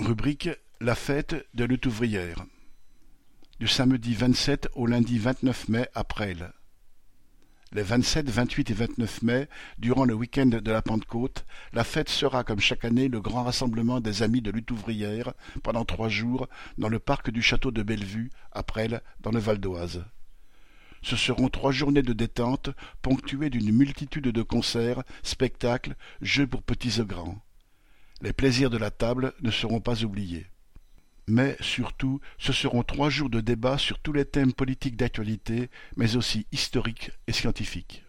Rubrique La fête de lutte ouvrière. Du samedi 27 au lundi 29 mai à Presles. Les 27, 28 et 29 mai, durant le week-end de la Pentecôte, la fête sera comme chaque année le grand rassemblement des amis de lutte ouvrière pendant trois jours dans le parc du château de Bellevue, à Presles, dans le Val d'Oise. Ce seront trois journées de détente ponctuées d'une multitude de concerts, spectacles, jeux pour petits et grands. Les plaisirs de la table ne seront pas oubliés. Mais, surtout, ce seront trois jours de débat sur tous les thèmes politiques d'actualité, mais aussi historiques et scientifiques.